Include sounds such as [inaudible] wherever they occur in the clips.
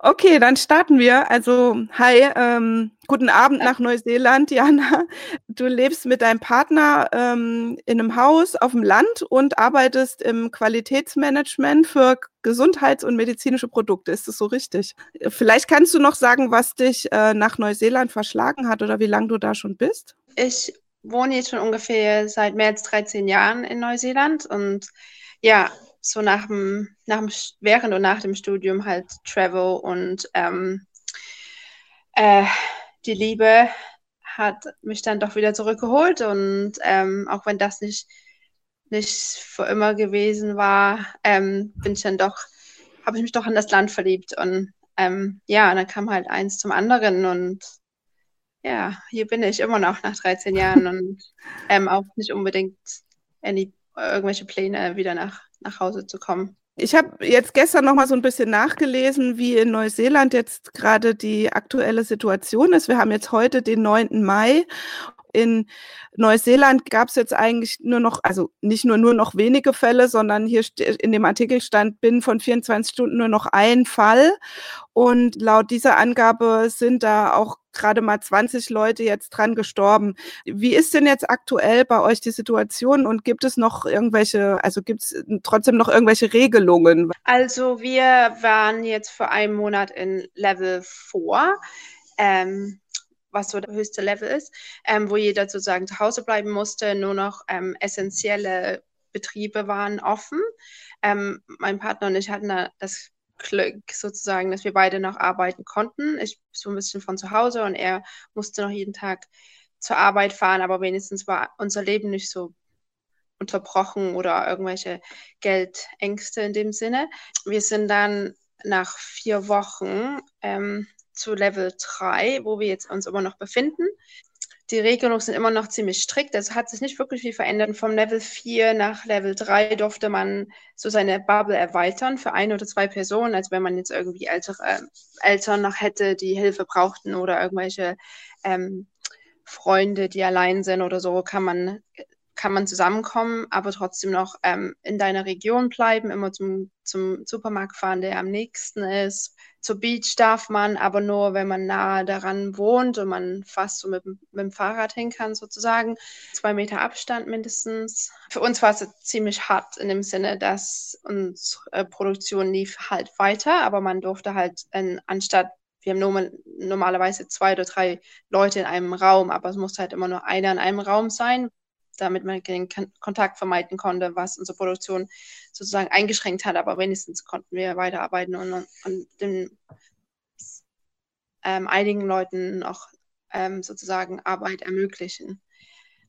Okay, dann starten wir. Also, hi, ähm, guten Abend nach Neuseeland, Jana. Du lebst mit deinem Partner ähm, in einem Haus auf dem Land und arbeitest im Qualitätsmanagement für Gesundheits- und medizinische Produkte. Ist das so richtig? Vielleicht kannst du noch sagen, was dich äh, nach Neuseeland verschlagen hat oder wie lange du da schon bist? Ich wohne jetzt schon ungefähr seit mehr als 13 Jahren in Neuseeland und ja, so nach dem, nach dem, während und nach dem Studium halt Travel und ähm, äh, die Liebe hat mich dann doch wieder zurückgeholt und ähm, auch wenn das nicht, nicht für immer gewesen war, ähm, bin ich dann doch, habe ich mich doch in das Land verliebt und ähm, ja, und dann kam halt eins zum anderen und ja, hier bin ich immer noch nach 13 Jahren [laughs] und ähm, auch nicht unbedingt any, irgendwelche Pläne wieder nach nach Hause zu kommen. Ich habe jetzt gestern noch mal so ein bisschen nachgelesen, wie in Neuseeland jetzt gerade die aktuelle Situation ist. Wir haben jetzt heute den 9. Mai in Neuseeland gab es jetzt eigentlich nur noch, also nicht nur nur noch wenige Fälle, sondern hier in dem Artikel stand binnen von 24 Stunden nur noch ein Fall. Und laut dieser Angabe sind da auch gerade mal 20 Leute jetzt dran gestorben. Wie ist denn jetzt aktuell bei euch die Situation und gibt es noch irgendwelche, also gibt es trotzdem noch irgendwelche Regelungen? Also wir waren jetzt vor einem Monat in Level 4. Ähm, was so der höchste Level ist, ähm, wo jeder sozusagen zu Hause bleiben musste, nur noch ähm, essentielle Betriebe waren offen. Ähm, mein Partner und ich hatten da das Glück sozusagen, dass wir beide noch arbeiten konnten. Ich so ein bisschen von zu Hause und er musste noch jeden Tag zur Arbeit fahren, aber wenigstens war unser Leben nicht so unterbrochen oder irgendwelche Geldängste in dem Sinne. Wir sind dann nach vier Wochen ähm, zu Level 3, wo wir jetzt uns immer noch befinden. Die Regelungen sind immer noch ziemlich strikt. Es hat sich nicht wirklich viel verändert. Vom Level 4 nach Level 3 durfte man so seine Bubble erweitern für ein oder zwei Personen, als wenn man jetzt irgendwie ältere äh, Eltern noch hätte, die Hilfe brauchten oder irgendwelche ähm, Freunde, die allein sind oder so, kann man kann man zusammenkommen, aber trotzdem noch ähm, in deiner Region bleiben, immer zum, zum Supermarkt fahren, der am nächsten ist. Zur Beach darf man, aber nur, wenn man nahe daran wohnt und man fast so mit, mit dem Fahrrad hin kann, sozusagen. Zwei Meter Abstand mindestens. Für uns war es ziemlich hart in dem Sinne, dass unsere Produktion lief halt weiter, aber man durfte halt in, anstatt wir haben normal, normalerweise zwei oder drei Leute in einem Raum, aber es muss halt immer nur einer in einem Raum sein, damit man den Kontakt vermeiden konnte, was unsere Produktion sozusagen eingeschränkt hat. Aber wenigstens konnten wir weiterarbeiten und, und den ähm, einigen Leuten auch ähm, sozusagen Arbeit ermöglichen.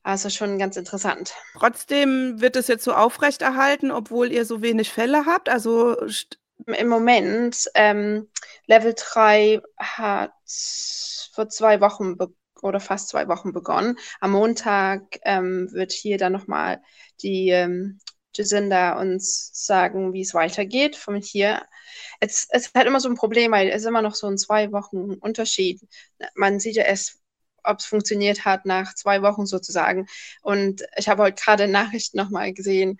Also schon ganz interessant. Trotzdem wird es jetzt so aufrechterhalten, obwohl ihr so wenig Fälle habt. Also im Moment ähm, Level 3 hat vor zwei Wochen begonnen oder fast zwei Wochen begonnen. Am Montag ähm, wird hier dann nochmal die ähm, Jacinda uns sagen, wie es weitergeht von hier. Es, es ist halt immer so ein Problem, weil es ist immer noch so ein zwei Wochen Unterschied. Man sieht ja erst, ob es funktioniert hat nach zwei Wochen sozusagen. Und ich habe heute gerade Nachrichten nochmal gesehen,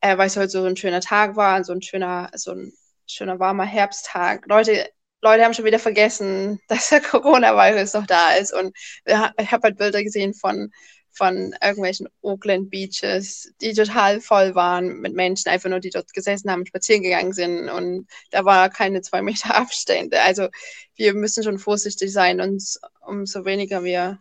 äh, weil es heute so ein schöner Tag war, so ein schöner, so ein schöner warmer Herbsttag. Leute Leute haben schon wieder vergessen, [laughs] dass der Coronavirus noch da ist. Und ich habe halt Bilder gesehen von, von irgendwelchen Oakland Beaches, die total voll waren mit Menschen, einfach nur die dort gesessen haben, spazieren gegangen sind. Und da war keine zwei Meter [laughs] Abstände. Also wir müssen schon vorsichtig sein und umso weniger wir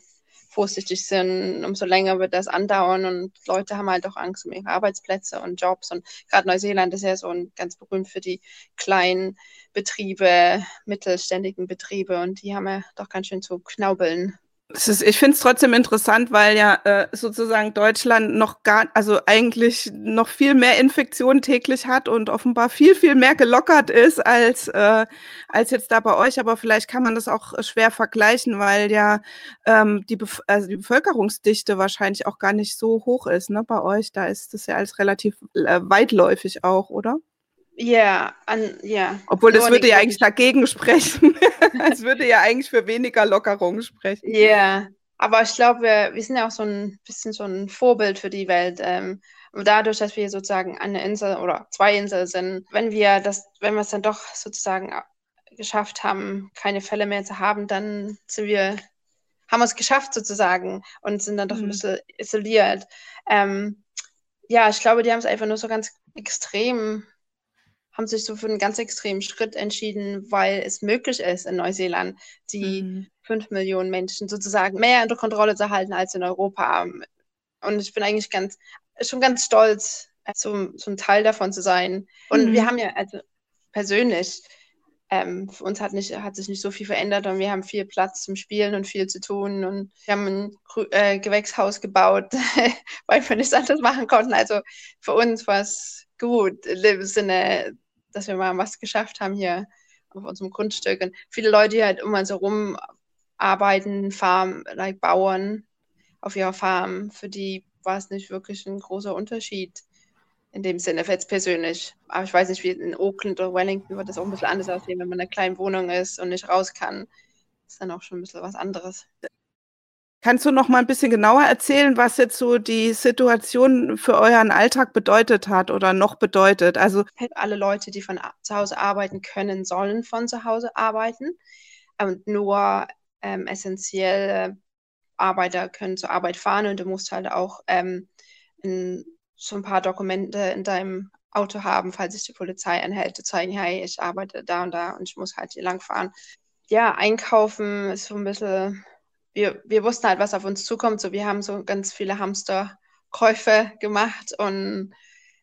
vorsichtig sind, umso länger wird das andauern und Leute haben halt auch Angst um ihre Arbeitsplätze und Jobs und gerade Neuseeland ist ja so ein, ganz berühmt für die kleinen Betriebe, mittelständigen Betriebe und die haben ja doch ganz schön zu knaubeln. Ist, ich finde es trotzdem interessant, weil ja äh, sozusagen Deutschland noch gar, also eigentlich noch viel mehr Infektionen täglich hat und offenbar viel, viel mehr gelockert ist als, äh, als jetzt da bei euch. Aber vielleicht kann man das auch schwer vergleichen, weil ja ähm, die, Bef also die Bevölkerungsdichte wahrscheinlich auch gar nicht so hoch ist ne, bei euch. Da ist das ja alles relativ äh, weitläufig auch, oder? Ja, ja. Obwohl das würde ja eigentlich dagegen [laughs] sprechen. Es würde ja eigentlich für weniger Lockerung sprechen. Ja, yeah. aber ich glaube, wir, wir, sind ja auch so ein bisschen so ein Vorbild für die Welt. Ähm, dadurch, dass wir sozusagen eine Insel oder zwei Inseln sind, wenn wir das, wenn wir es dann doch sozusagen geschafft haben, keine Fälle mehr zu haben, dann sind wir, haben wir es geschafft sozusagen und sind dann doch mhm. ein bisschen isoliert. Ähm, ja, ich glaube, die haben es einfach nur so ganz extrem, haben sich so für einen ganz extremen Schritt entschieden, weil es möglich ist in Neuseeland, die mhm. fünf Millionen Menschen sozusagen mehr unter Kontrolle zu halten als in Europa. Und ich bin eigentlich ganz, schon ganz stolz, so ein Teil davon zu sein. Und mhm. wir haben ja, also persönlich, ähm, für uns hat, nicht, hat sich nicht so viel verändert und wir haben viel Platz zum Spielen und viel zu tun und wir haben ein äh, Gewächshaus gebaut, [laughs] weil wir nichts anderes machen konnten. Also für uns war es gut, im Sinne, dass wir mal was geschafft haben hier auf unserem Grundstück. Und viele Leute, die halt immer so rum arbeiten, Farm, like Bauern auf ihrer Farm, für die war es nicht wirklich ein großer Unterschied in dem Sinne, jetzt persönlich. Aber ich weiß nicht, wie in Oakland oder Wellington wird das auch ein bisschen anders aussehen, wenn man in einer kleinen Wohnung ist und nicht raus kann. Das ist dann auch schon ein bisschen was anderes. Kannst du noch mal ein bisschen genauer erzählen, was jetzt so die Situation für euren Alltag bedeutet hat oder noch bedeutet? Also alle Leute, die von zu Hause arbeiten können, sollen von zu Hause arbeiten. Und nur ähm, essentielle Arbeiter können zur Arbeit fahren und du musst halt auch ähm, in so ein paar Dokumente in deinem Auto haben, falls sich die Polizei anhält, zu zeigen, hey, ich arbeite da und da und ich muss halt hier lang fahren. Ja, einkaufen ist so ein bisschen, wir, wir wussten halt, was auf uns zukommt. So, wir haben so ganz viele Hamsterkäufe gemacht und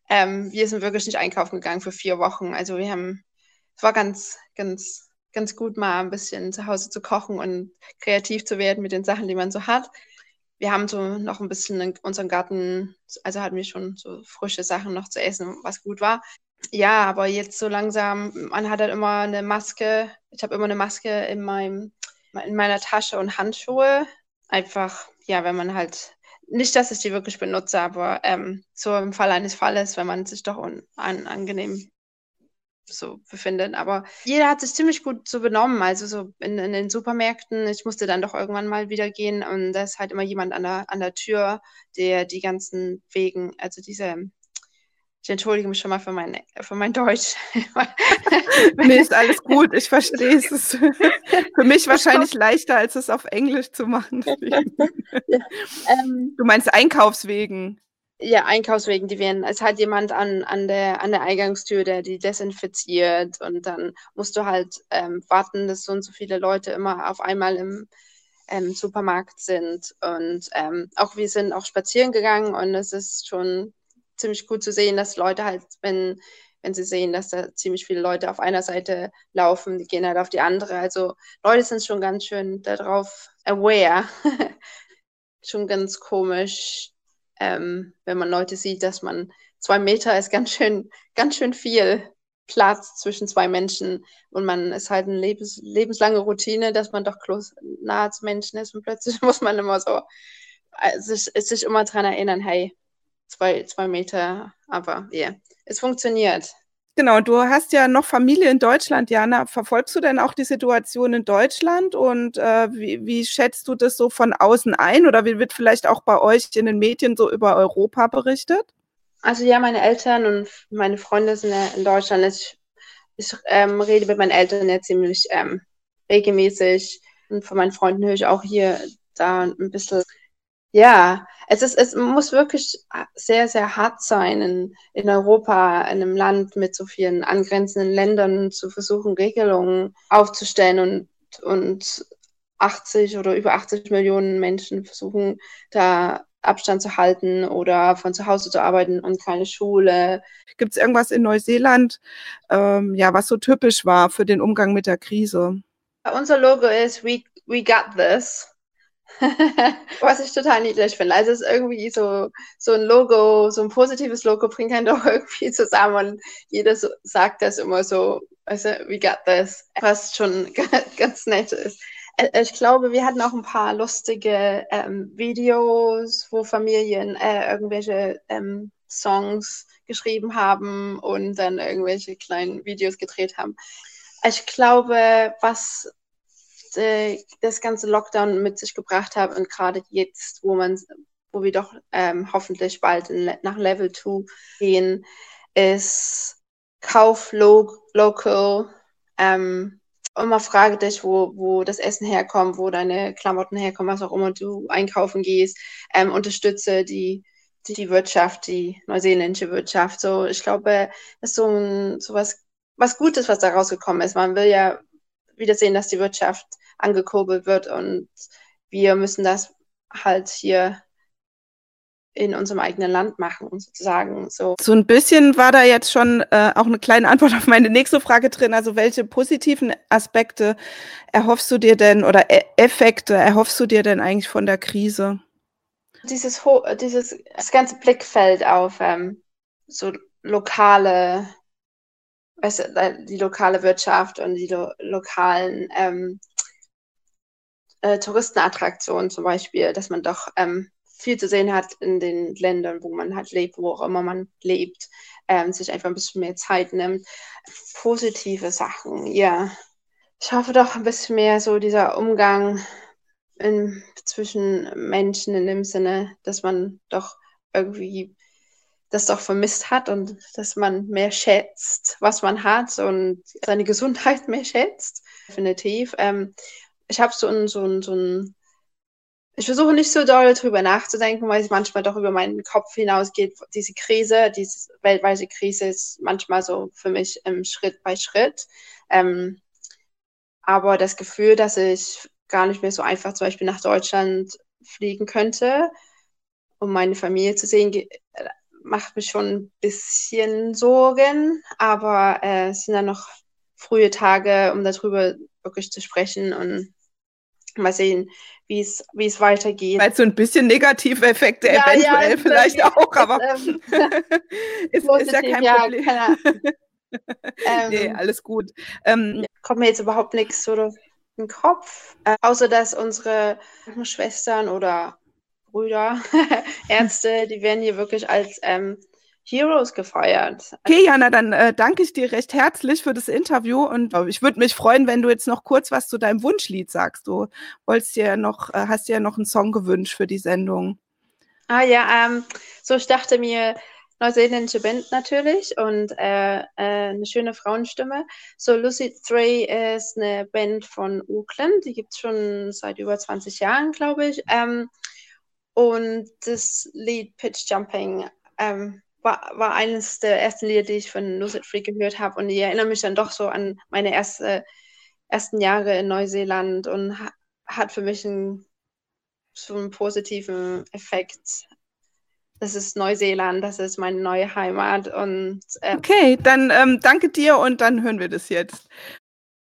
ähm, wir sind wirklich nicht einkaufen gegangen für vier Wochen. Also wir haben, es war ganz, ganz, ganz gut, mal ein bisschen zu Hause zu kochen und kreativ zu werden mit den Sachen, die man so hat wir haben so noch ein bisschen in unserem Garten, also hatten wir schon so frische Sachen noch zu essen, was gut war. Ja, aber jetzt so langsam, man hat halt immer eine Maske. Ich habe immer eine Maske in, meinem, in meiner Tasche und Handschuhe. Einfach, ja, wenn man halt, nicht, dass ich die wirklich benutze, aber ähm, so im Fall eines Falles, wenn man sich doch unangenehm so befinden. Aber jeder hat sich ziemlich gut so benommen. Also so in, in, den Supermärkten, ich musste dann doch irgendwann mal wieder gehen und da ist halt immer jemand an der, an der Tür, der die ganzen Wegen, also diese ich entschuldige mich schon mal für mein, für mein Deutsch. [laughs] nee, ist alles gut, ich verstehe es. Ist für mich wahrscheinlich leichter, als es auf Englisch zu machen. [laughs] Ähm, du meinst Einkaufswegen? ja, Einkaufswegen, die werden, es hat jemand an, an, der, an der Eingangstür, der die desinfiziert und dann musst du halt ähm, warten, dass so und so viele Leute immer auf einmal im ähm, Supermarkt sind und ähm, auch wir sind auch spazieren gegangen und es ist schon ziemlich gut zu sehen, dass Leute halt, wenn, wenn sie sehen, dass da ziemlich viele Leute auf einer Seite laufen, die gehen halt auf die andere. Also Leute sind schon ganz schön darauf aware. [laughs] schon ganz komisch, ähm, wenn man Leute sieht, dass man zwei Meter ist ganz schön, ganz schön viel Platz zwischen zwei Menschen und man ist halt eine lebens, lebenslange Routine, dass man doch close, nahe zu Menschen ist und plötzlich [laughs] muss man immer so äh, sich, sich immer daran erinnern, hey, zwei, zwei Meter, aber ja, yeah, es funktioniert. Genau, du hast ja noch Familie in Deutschland, Jana. Verfolgst du denn auch die Situation in Deutschland und äh, wie, wie schätzt du das so von außen ein oder wie wird vielleicht auch bei euch in den Medien so über Europa berichtet? Also ja, meine Eltern und meine Freunde sind ja in Deutschland. Ich, ich ähm, rede mit meinen Eltern ja ziemlich ähm, regelmäßig und von meinen Freunden höre ich auch hier da ein bisschen ja, es ist, es muss wirklich sehr, sehr hart sein, in, in Europa, in einem Land mit so vielen angrenzenden Ländern zu versuchen, Regelungen aufzustellen und, und 80 oder über 80 Millionen Menschen versuchen, da Abstand zu halten oder von zu Hause zu arbeiten und keine Schule. Gibt es irgendwas in Neuseeland, ähm, ja, was so typisch war für den Umgang mit der Krise? Unser Logo ist We, we Got This. [laughs] Was ich total niedlich finde. Also es ist irgendwie so, so ein Logo, so ein positives Logo bringt einen [laughs] doch irgendwie zusammen und jeder so, sagt das immer so, also we got this, was schon [laughs] ganz nett ist. Äh, ich glaube, wir hatten auch ein paar lustige ähm, Videos, wo Familien äh, irgendwelche ähm, Songs geschrieben haben und dann irgendwelche kleinen Videos gedreht haben. Ich glaube, was äh, das ganze Lockdown mit sich gebracht hat und gerade jetzt, wo man, wo wir doch ähm, hoffentlich bald in, nach Level 2 gehen, ist Kauf lo local, ähm, immer frage dich, wo, wo das Essen herkommt, wo deine Klamotten herkommen, was auch immer du einkaufen gehst, ähm, unterstütze die, die, die Wirtschaft, die neuseeländische Wirtschaft. So, ich glaube, das ist so, ein, so was, was Gutes, was da rausgekommen ist. Man will ja wieder sehen, dass die Wirtschaft angekurbelt wird und wir müssen das halt hier in unserem eigenen Land machen, sozusagen. So. so ein bisschen war da jetzt schon äh, auch eine kleine Antwort [laughs] auf meine nächste Frage drin. Also welche positiven Aspekte erhoffst du dir denn oder e Effekte erhoffst du dir denn eigentlich von der Krise? Dieses, dieses das ganze Blickfeld auf ähm, so lokale, weißt du, die lokale Wirtschaft und die lo lokalen ähm, äh, Touristenattraktionen zum Beispiel, dass man doch ähm, viel zu sehen hat in den Ländern, wo man halt lebt, wo auch immer man lebt, ähm, sich einfach ein bisschen mehr Zeit nimmt. Positive Sachen, ja. Ich hoffe doch ein bisschen mehr so dieser Umgang in, zwischen Menschen in dem Sinne, dass man doch irgendwie das doch vermisst hat und dass man mehr schätzt, was man hat und seine Gesundheit [laughs] mehr schätzt. Definitiv. Ähm, ich habe so ein, so ein, so ein ich versuche nicht so doll drüber nachzudenken, weil es manchmal doch über meinen Kopf hinausgeht. Diese Krise, diese weltweite Krise ist manchmal so für mich ähm, Schritt bei Schritt. Ähm, aber das Gefühl, dass ich gar nicht mehr so einfach zum Beispiel nach Deutschland fliegen könnte, um meine Familie zu sehen, macht mich schon ein bisschen Sorgen. Aber äh, es sind dann noch frühe Tage, um darüber wirklich zu sprechen und mal sehen, wie es, wie es weitergeht. Weil so ein bisschen negative Effekte ja, eventuell ja, vielleicht auch, aber [laughs] ähm, [laughs] ist, ist, ja kein ja, Problem. [laughs] ähm, nee, alles gut. Ähm, kommt mir jetzt überhaupt nichts so den Kopf, äh, außer dass unsere Schwestern oder Brüder, Ärzte, die werden hier wirklich als ähm, Heroes gefeiert. Okay, Jana, dann äh, danke ich dir recht herzlich für das Interview und äh, ich würde mich freuen, wenn du jetzt noch kurz was zu deinem Wunschlied sagst. Du wolltest dir noch, äh, hast dir ja noch einen Song gewünscht für die Sendung. Ah ja, ähm, so ich dachte mir, neuseeländische Band natürlich und äh, äh, eine schöne Frauenstimme. So Lucid Three ist eine Band von Auckland, die gibt es schon seit über 20 Jahren, glaube ich. Ähm, und das Lied Pitch Jumping ähm, war, war eines der ersten Lieder, die ich von Lucid Free gehört habe. Und ich erinnere mich dann doch so an meine erste, ersten Jahre in Neuseeland und ha, hat für mich einen, so einen positiven Effekt. Das ist Neuseeland, das ist meine neue Heimat. Und, äh okay, dann ähm, danke dir und dann hören wir das jetzt.